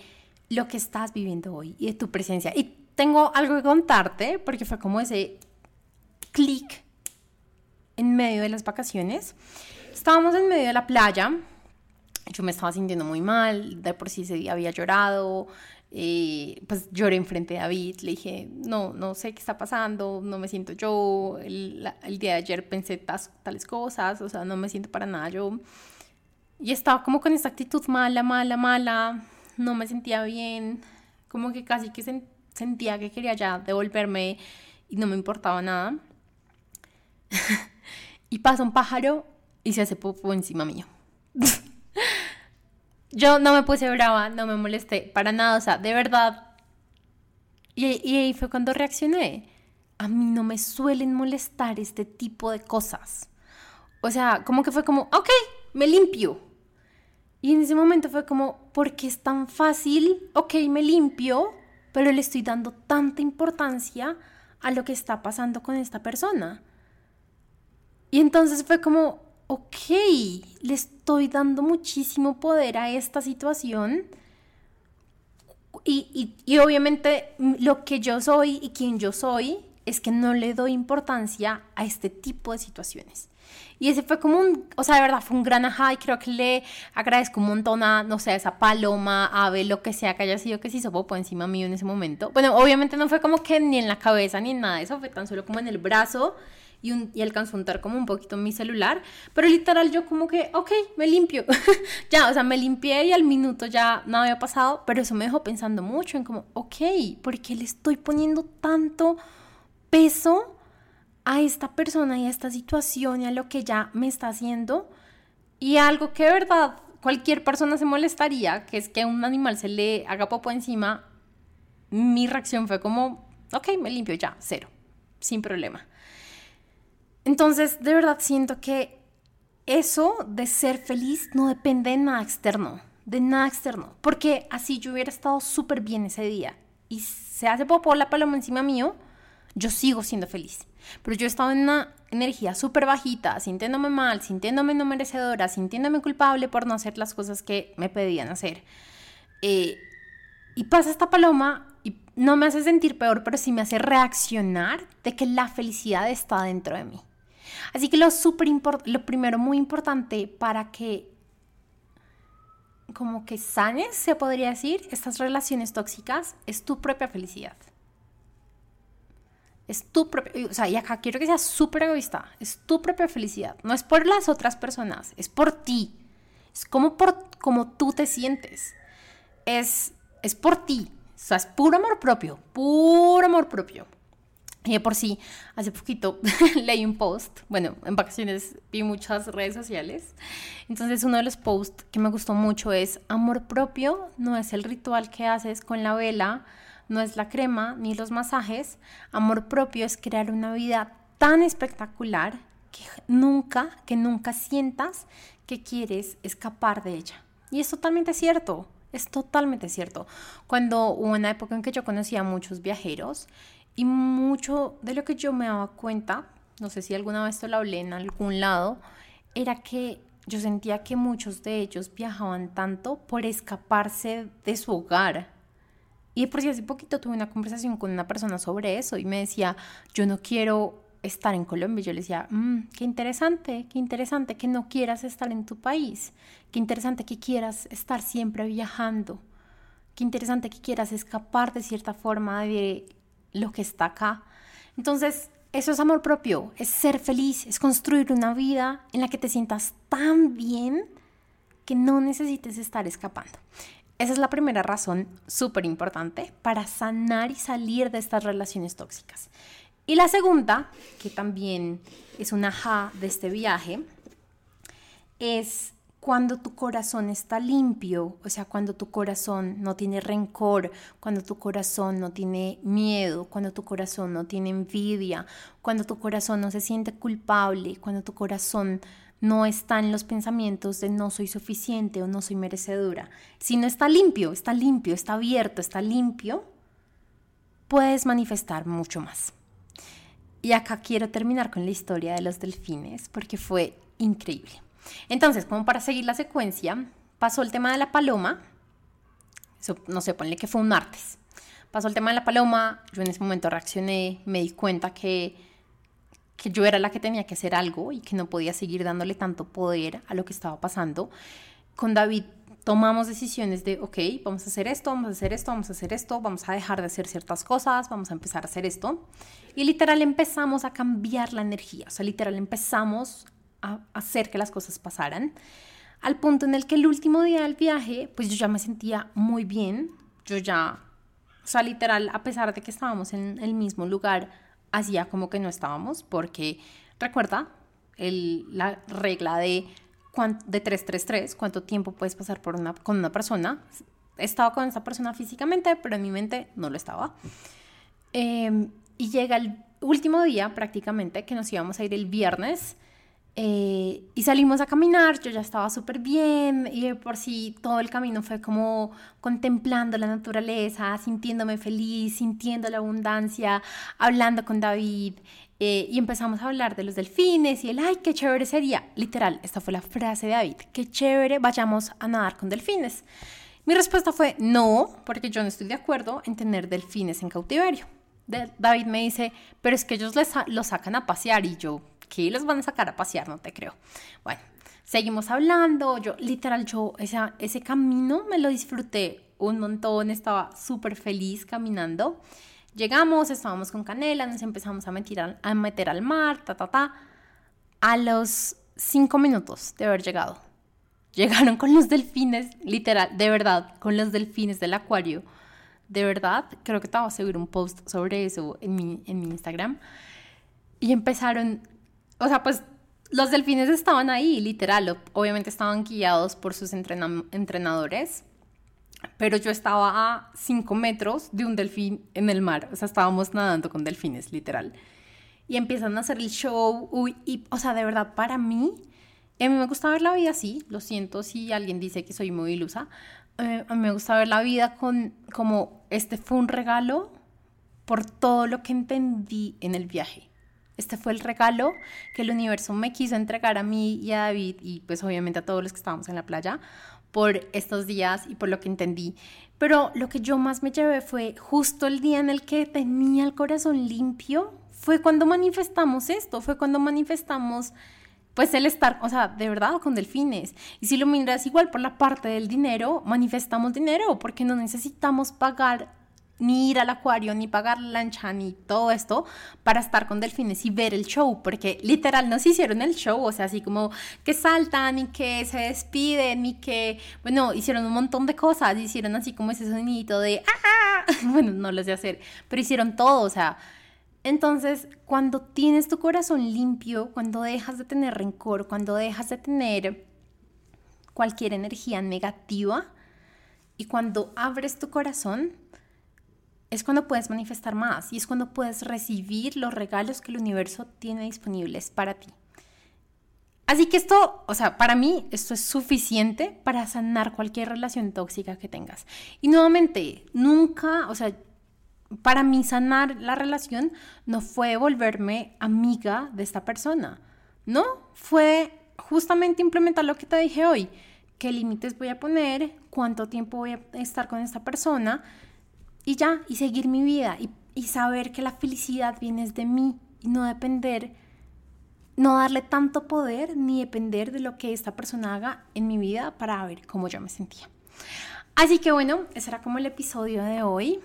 lo que estás viviendo hoy y de tu presencia. Y tengo algo que contarte porque fue como ese clic en medio de las vacaciones. Estábamos en medio de la playa. Yo me estaba sintiendo muy mal. De por sí había llorado. Eh, pues lloré enfrente de David. Le dije, no, no sé qué está pasando. No me siento yo. El, día de ayer pensé tales cosas. O sea, no me siento para nada yo. Y estaba como con esta actitud mala, mala, mala. No me sentía bien. Como que casi que sentía que quería ya devolverme y no me importaba nada. (laughs) y pasa un pájaro y se hace popo encima mío. (laughs) Yo no me puse brava, no me molesté para nada, o sea, de verdad. Y, y ahí fue cuando reaccioné. A mí no me suelen molestar este tipo de cosas. O sea, como que fue como, ok, me limpio. Y en ese momento fue como, ¿por qué es tan fácil? Ok, me limpio, pero le estoy dando tanta importancia a lo que está pasando con esta persona. Y entonces fue como, ok, le estoy dando muchísimo poder a esta situación. Y, y, obviamente lo que yo soy y quien yo soy es que no le doy importancia a este tipo de situaciones. Y ese fue como un, o sea, de verdad, fue un gran ajá y creo que le agradezco un montón a, no sé, a esa paloma, ave, lo que sea que haya sido que se hizo popo encima mío en ese momento. Bueno, obviamente no fue como que ni en la cabeza ni en nada de eso, fue tan solo como en el brazo y, un, y alcanzó a untar como un poquito mi celular, pero literal yo como que, ok, me limpio, (laughs) ya, o sea, me limpié y al minuto ya nada había pasado, pero eso me dejó pensando mucho en como, ok, ¿por qué le estoy poniendo tanto peso a esta persona y a esta situación y a lo que ya me está haciendo? Y algo que de verdad cualquier persona se molestaría, que es que a un animal se le haga popo encima, mi reacción fue como, ok, me limpio ya, cero, sin problema. Entonces, de verdad siento que eso de ser feliz no depende de nada externo, de nada externo, porque así yo hubiera estado súper bien ese día y se hace popó la paloma encima mío, yo sigo siendo feliz. Pero yo he estado en una energía súper bajita, sintiéndome mal, sintiéndome no merecedora, sintiéndome culpable por no hacer las cosas que me pedían hacer. Eh, y pasa esta paloma y no me hace sentir peor, pero sí me hace reaccionar de que la felicidad está dentro de mí. Así que lo, super lo primero muy importante para que como que sanes, se podría decir, estas relaciones tóxicas, es tu propia felicidad. Es tu propia, o sea, y acá quiero que seas súper egoísta, es tu propia felicidad. No es por las otras personas, es por ti. Es como, por, como tú te sientes. Es, es por ti. O sea, es puro amor propio, puro amor propio. Y por sí, hace poquito (laughs) leí un post, bueno, en vacaciones vi muchas redes sociales, entonces uno de los posts que me gustó mucho es, amor propio no es el ritual que haces con la vela, no es la crema ni los masajes, amor propio es crear una vida tan espectacular que nunca, que nunca sientas que quieres escapar de ella. Y es totalmente cierto, es totalmente cierto. Cuando hubo una época en que yo conocía a muchos viajeros, y mucho de lo que yo me daba cuenta, no sé si alguna vez esto lo hablé en algún lado, era que yo sentía que muchos de ellos viajaban tanto por escaparse de su hogar. Y por si hace poquito tuve una conversación con una persona sobre eso y me decía, yo no quiero estar en Colombia. Yo le decía, mm, qué interesante, qué interesante que no quieras estar en tu país, qué interesante que quieras estar siempre viajando, qué interesante que quieras escapar de cierta forma de lo que está acá. Entonces, eso es amor propio, es ser feliz, es construir una vida en la que te sientas tan bien que no necesites estar escapando. Esa es la primera razón súper importante para sanar y salir de estas relaciones tóxicas. Y la segunda, que también es una ja de este viaje, es cuando tu corazón está limpio, o sea, cuando tu corazón no tiene rencor, cuando tu corazón no tiene miedo, cuando tu corazón no tiene envidia, cuando tu corazón no se siente culpable, cuando tu corazón no está en los pensamientos de no soy suficiente o no soy merecedora, si no está limpio, está limpio, está abierto, está limpio, puedes manifestar mucho más. Y acá quiero terminar con la historia de los delfines porque fue increíble. Entonces, como para seguir la secuencia, pasó el tema de la paloma. Eso, no sé, ponle que fue un martes. Pasó el tema de la paloma, yo en ese momento reaccioné, me di cuenta que, que yo era la que tenía que hacer algo y que no podía seguir dándole tanto poder a lo que estaba pasando. Con David tomamos decisiones de, ok, vamos a hacer esto, vamos a hacer esto, vamos a hacer esto, vamos a dejar de hacer ciertas cosas, vamos a empezar a hacer esto. Y literal empezamos a cambiar la energía, o sea, literal empezamos a hacer que las cosas pasaran, al punto en el que el último día del viaje, pues yo ya me sentía muy bien, yo ya, o sea, literal, a pesar de que estábamos en el mismo lugar, hacía como que no estábamos, porque recuerda el, la regla de de 333, cuánto tiempo puedes pasar por una, con una persona. Estaba con esa persona físicamente, pero en mi mente no lo estaba. Em, y llega el último día prácticamente, que nos íbamos a ir el viernes, eh, y salimos a caminar, yo ya estaba súper bien y por sí todo el camino fue como contemplando la naturaleza, sintiéndome feliz, sintiendo la abundancia, hablando con David, eh, y empezamos a hablar de los delfines y el, ay, qué chévere sería. Literal, esta fue la frase de David, qué chévere, vayamos a nadar con delfines. Mi respuesta fue no, porque yo no estoy de acuerdo en tener delfines en cautiverio. David me dice, pero es que ellos les sacan a pasear y yo, ¿qué los van a sacar a pasear? No te creo. Bueno, seguimos hablando, yo literal, yo esa, ese camino me lo disfruté un montón, estaba súper feliz caminando. Llegamos, estábamos con Canela, nos empezamos a meter al, a meter al mar, ta, ta, ta. A los cinco minutos de haber llegado, llegaron con los delfines, literal, de verdad, con los delfines del acuario. De verdad, creo que te voy a subir un post sobre eso en mi, en mi Instagram. Y empezaron, o sea, pues los delfines estaban ahí, literal, obviamente estaban guiados por sus entrenadores, pero yo estaba a 5 metros de un delfín en el mar, o sea, estábamos nadando con delfines, literal. Y empiezan a hacer el show, uy, y, o sea, de verdad, para mí, a mí me gusta ver la vida así, lo siento si alguien dice que soy muy ilusa, eh, a mí me gusta ver la vida con, como, este fue un regalo por todo lo que entendí en el viaje. Este fue el regalo que el universo me quiso entregar a mí y a David y pues obviamente a todos los que estábamos en la playa por estos días y por lo que entendí. Pero lo que yo más me llevé fue justo el día en el que tenía el corazón limpio, fue cuando manifestamos esto, fue cuando manifestamos pues el estar, o sea, de verdad con delfines. Y si lo miras igual por la parte del dinero, manifestamos dinero porque no necesitamos pagar ni ir al acuario, ni pagar lancha, ni todo esto para estar con delfines y ver el show, porque literal nos hicieron el show, o sea, así como que saltan y que se despiden y que, bueno, hicieron un montón de cosas, hicieron así como ese sonido de, ¡ah! (laughs) bueno, no lo sé hacer, pero hicieron todo, o sea, entonces, cuando tienes tu corazón limpio, cuando dejas de tener rencor, cuando dejas de tener cualquier energía negativa y cuando abres tu corazón, es cuando puedes manifestar más y es cuando puedes recibir los regalos que el universo tiene disponibles para ti. Así que esto, o sea, para mí esto es suficiente para sanar cualquier relación tóxica que tengas. Y nuevamente, nunca, o sea, para mí sanar la relación no fue volverme amiga de esta persona, ¿no? Fue justamente implementar lo que te dije hoy, qué límites voy a poner, cuánto tiempo voy a estar con esta persona y ya, y seguir mi vida y, saber que la felicidad viene de mí y no depender, no darle tanto poder ni depender de lo que esta persona haga en mi vida para ver cómo yo me sentía. Así que bueno, ese era como el episodio de hoy.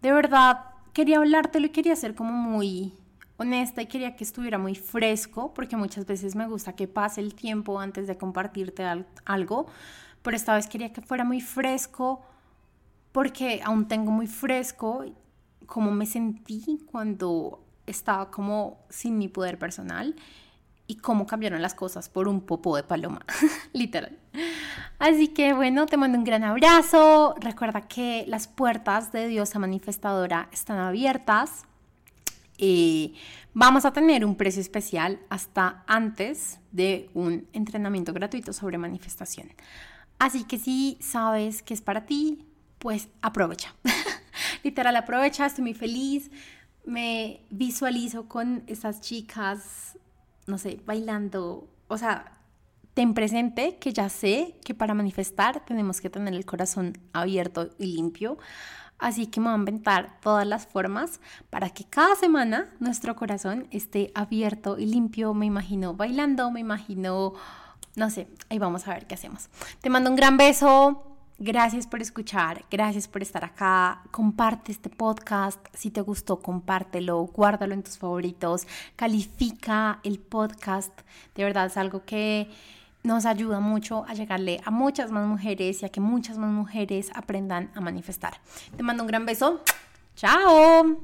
De verdad, quería hablártelo y quería ser como muy honesta y quería que estuviera muy fresco, porque muchas veces me gusta que pase el tiempo antes de compartirte algo, pero esta vez quería que fuera muy fresco, porque aún tengo muy fresco cómo me sentí cuando estaba como sin mi poder personal y cómo cambiaron las cosas por un popo de paloma, (laughs) literal. Así que bueno, te mando un gran abrazo. Recuerda que las puertas de Diosa Manifestadora están abiertas. y vamos a tener un precio especial hasta antes de un entrenamiento gratuito sobre manifestación. Así que si sabes que es para ti, pues aprovecha. (laughs) Literal, aprovecha, estoy muy feliz. Me visualizo con esas chicas, no sé, bailando. O sea, ten presente que ya sé que para manifestar tenemos que tener el corazón abierto y limpio. Así que me voy a inventar todas las formas para que cada semana nuestro corazón esté abierto y limpio. Me imagino bailando, me imagino, no sé, ahí vamos a ver qué hacemos. Te mando un gran beso. Gracias por escuchar, gracias por estar acá. Comparte este podcast. Si te gustó, compártelo, guárdalo en tus favoritos, califica el podcast. De verdad es algo que nos ayuda mucho a llegarle a muchas más mujeres y a que muchas más mujeres aprendan a manifestar. Te mando un gran beso. Chao.